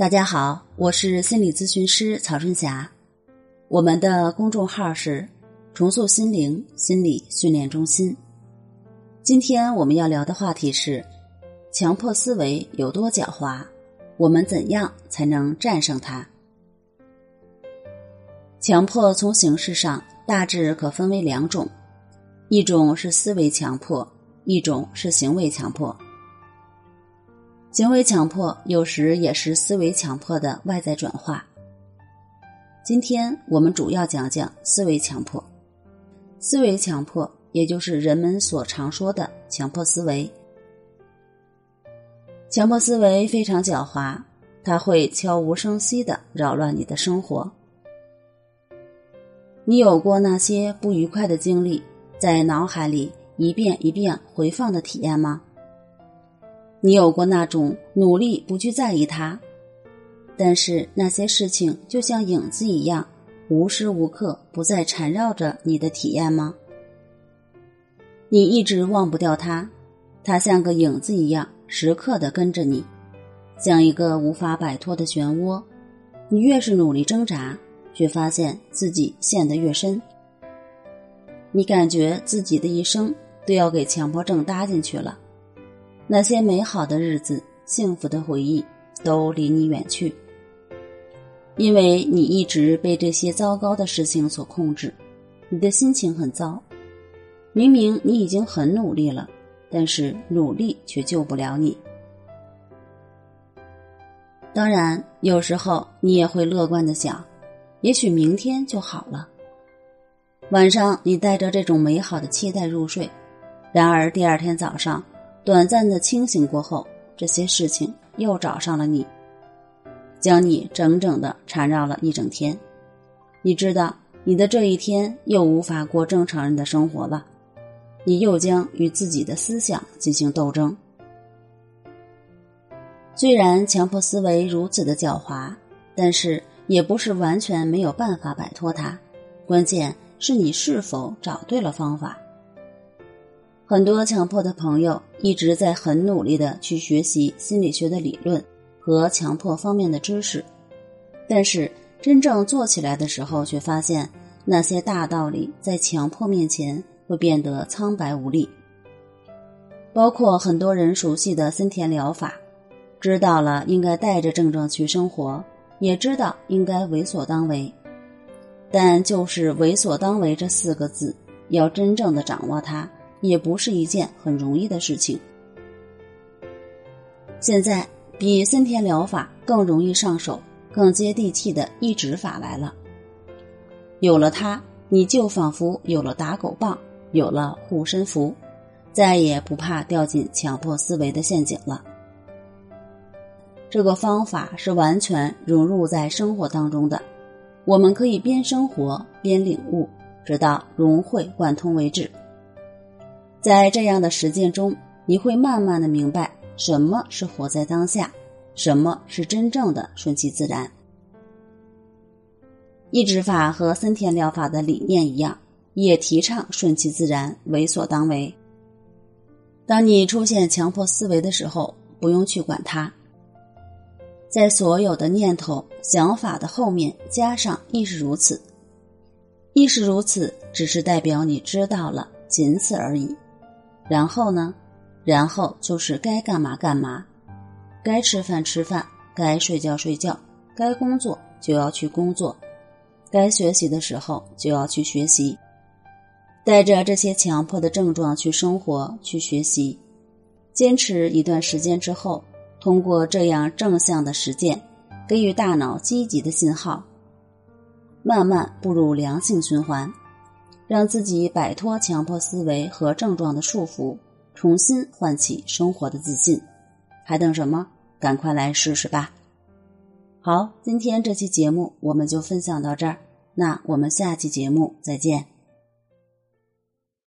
大家好，我是心理咨询师曹春霞，我们的公众号是“重塑心灵心理训练中心”。今天我们要聊的话题是：强迫思维有多狡猾？我们怎样才能战胜它？强迫从形式上大致可分为两种，一种是思维强迫，一种是行为强迫。行为强迫有时也是思维强迫的外在转化。今天我们主要讲讲思维强迫。思维强迫也就是人们所常说的强迫思维。强迫思维非常狡猾，它会悄无声息的扰乱你的生活。你有过那些不愉快的经历，在脑海里一遍一遍回放的体验吗？你有过那种努力不去在意它，但是那些事情就像影子一样，无时无刻不在缠绕着你的体验吗？你一直忘不掉它，它像个影子一样，时刻的跟着你，像一个无法摆脱的漩涡。你越是努力挣扎，却发现自己陷得越深。你感觉自己的一生都要给强迫症搭进去了。那些美好的日子、幸福的回忆都离你远去，因为你一直被这些糟糕的事情所控制，你的心情很糟。明明你已经很努力了，但是努力却救不了你。当然，有时候你也会乐观的想，也许明天就好了。晚上你带着这种美好的期待入睡，然而第二天早上。短暂的清醒过后，这些事情又找上了你，将你整整的缠绕了一整天。你知道，你的这一天又无法过正常人的生活了，你又将与自己的思想进行斗争。虽然强迫思维如此的狡猾，但是也不是完全没有办法摆脱它。关键是你是否找对了方法。很多强迫的朋友一直在很努力的去学习心理学的理论和强迫方面的知识，但是真正做起来的时候，却发现那些大道理在强迫面前会变得苍白无力。包括很多人熟悉的森田疗法，知道了应该带着症状去生活，也知道应该为所当为，但就是为所当为这四个字，要真正的掌握它。也不是一件很容易的事情。现在比森田疗法更容易上手、更接地气的抑制法来了。有了它，你就仿佛有了打狗棒，有了护身符，再也不怕掉进强迫思维的陷阱了。这个方法是完全融入在生活当中的，我们可以边生活边领悟，直到融会贯通为止。在这样的实践中，你会慢慢的明白什么是活在当下，什么是真正的顺其自然。抑制法和森田疗法的理念一样，也提倡顺其自然，为所当为。当你出现强迫思维的时候，不用去管它，在所有的念头、想法的后面加上“亦是如此”，“亦是如此”只是代表你知道了，仅此而已。然后呢？然后就是该干嘛干嘛，该吃饭吃饭，该睡觉睡觉，该工作就要去工作，该学习的时候就要去学习。带着这些强迫的症状去生活、去学习，坚持一段时间之后，通过这样正向的实践，给予大脑积极的信号，慢慢步入良性循环。让自己摆脱强迫思维和症状的束缚，重新唤起生活的自信，还等什么？赶快来试试吧！好，今天这期节目我们就分享到这儿，那我们下期节目再见。